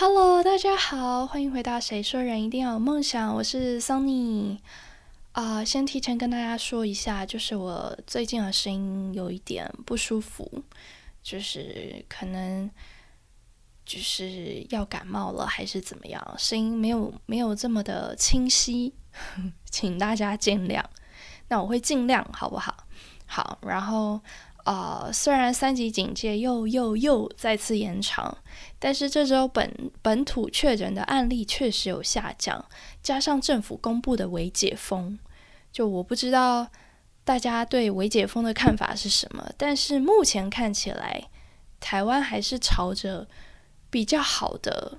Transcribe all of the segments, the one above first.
Hello，大家好，欢迎回到《谁说人一定要有梦想》，我是 Sunny。啊，先提前跟大家说一下，就是我最近的声音有一点不舒服，就是可能就是要感冒了，还是怎么样，声音没有没有这么的清晰，请大家见谅。那我会尽量，好不好？好，然后。啊，虽然三级警戒又又又再次延长，但是这周本本土确诊的案例确实有下降，加上政府公布的微解封，就我不知道大家对微解封的看法是什么，但是目前看起来，台湾还是朝着比较好的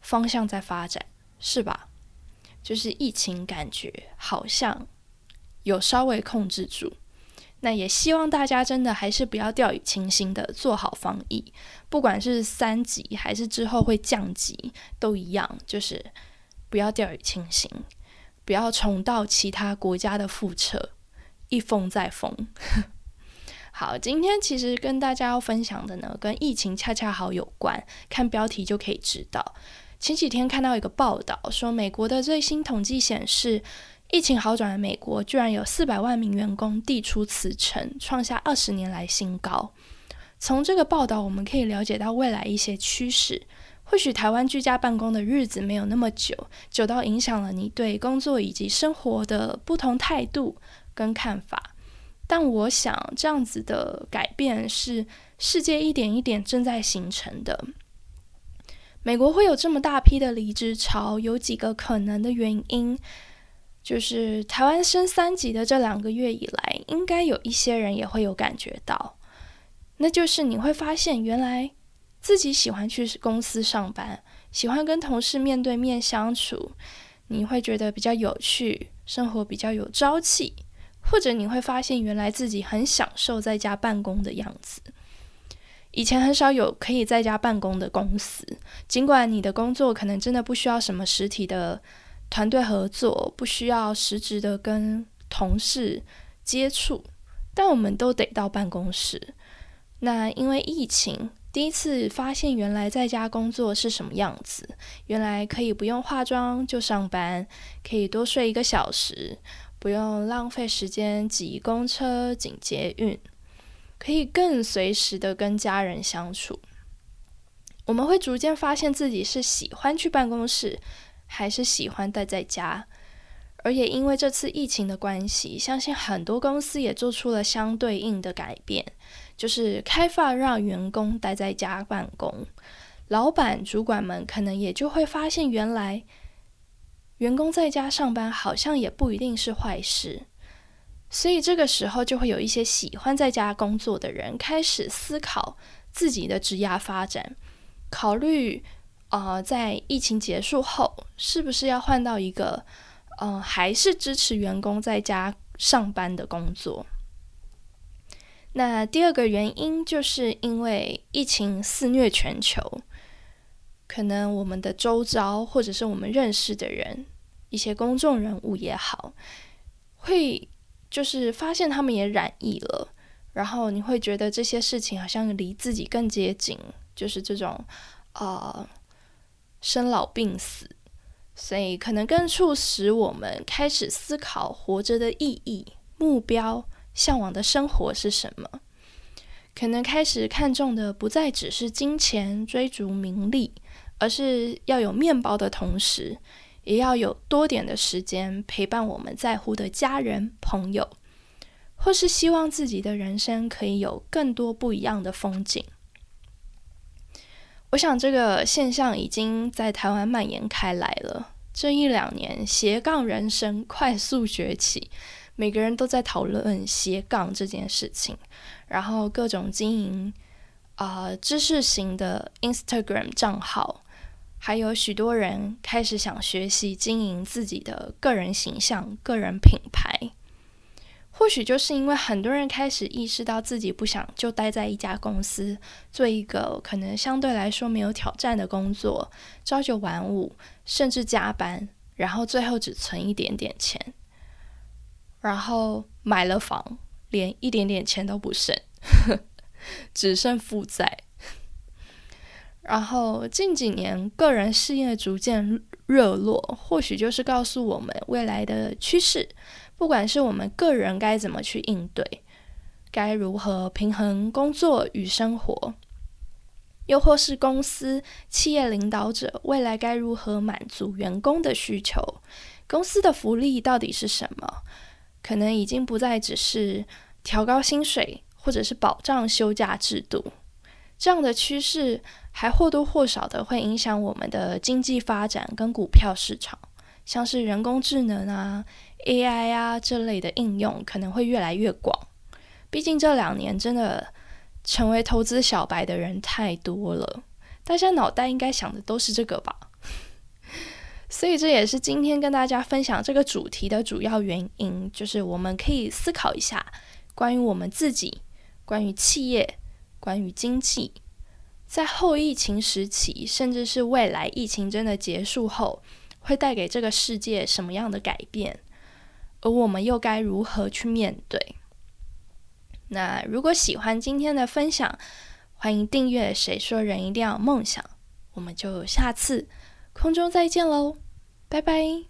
方向在发展，是吧？就是疫情感觉好像有稍微控制住。那也希望大家真的还是不要掉以轻心的做好防疫，不管是三级还是之后会降级，都一样，就是不要掉以轻心，不要重蹈其他国家的覆辙，一封再封。好，今天其实跟大家要分享的呢，跟疫情恰恰好有关，看标题就可以知道。前几天看到一个报道，说美国的最新统计显示。疫情好转的美国，居然有四百万名员工递出辞呈，创下二十年来新高。从这个报道，我们可以了解到未来一些趋势。或许台湾居家办公的日子没有那么久，久到影响了你对工作以及生活的不同态度跟看法。但我想，这样子的改变是世界一点一点正在形成的。美国会有这么大批的离职潮，有几个可能的原因。就是台湾升三级的这两个月以来，应该有一些人也会有感觉到，那就是你会发现，原来自己喜欢去公司上班，喜欢跟同事面对面相处，你会觉得比较有趣，生活比较有朝气，或者你会发现，原来自己很享受在家办公的样子。以前很少有可以在家办公的公司，尽管你的工作可能真的不需要什么实体的。团队合作不需要实质的跟同事接触，但我们都得到办公室。那因为疫情，第一次发现原来在家工作是什么样子。原来可以不用化妆就上班，可以多睡一个小时，不用浪费时间挤公车、挤捷运，可以更随时的跟家人相处。我们会逐渐发现自己是喜欢去办公室。还是喜欢待在家，而也因为这次疫情的关系，相信很多公司也做出了相对应的改变，就是开放让员工待在家办公。老板、主管们可能也就会发现，原来员工在家上班好像也不一定是坏事。所以这个时候，就会有一些喜欢在家工作的人开始思考自己的职业发展，考虑。呃，在疫情结束后，是不是要换到一个，嗯，还是支持员工在家上班的工作？那第二个原因，就是因为疫情肆虐全球，可能我们的周遭或者是我们认识的人，一些公众人物也好，会就是发现他们也染疫了，然后你会觉得这些事情好像离自己更接近，就是这种，呃。生老病死，所以可能更促使我们开始思考活着的意义、目标、向往的生活是什么。可能开始看重的不再只是金钱、追逐名利，而是要有面包的同时，也要有多点的时间陪伴我们在乎的家人、朋友，或是希望自己的人生可以有更多不一样的风景。我想这个现象已经在台湾蔓延开来了。这一两年，斜杠人生快速崛起，每个人都在讨论斜杠这件事情。然后各种经营啊知识型的 Instagram 账号，还有许多人开始想学习经营自己的个人形象、个人品牌。或许就是因为很多人开始意识到自己不想就待在一家公司做一个可能相对来说没有挑战的工作，朝九晚五，甚至加班，然后最后只存一点点钱，然后买了房，连一点点钱都不剩，只剩负债。然后近几年个人事业逐渐热络，或许就是告诉我们未来的趋势。不管是我们个人该怎么去应对，该如何平衡工作与生活，又或是公司企业领导者未来该如何满足员工的需求，公司的福利到底是什么？可能已经不再只是调高薪水，或者是保障休假制度。这样的趋势还或多或少的会影响我们的经济发展跟股票市场，像是人工智能啊、AI 啊这类的应用可能会越来越广。毕竟这两年真的成为投资小白的人太多了，大家脑袋应该想的都是这个吧？所以这也是今天跟大家分享这个主题的主要原因，就是我们可以思考一下关于我们自己、关于企业。关于经济，在后疫情时期，甚至是未来疫情真的结束后，会带给这个世界什么样的改变？而我们又该如何去面对？那如果喜欢今天的分享，欢迎订阅。谁说人一定要有梦想？我们就下次空中再见喽，拜拜。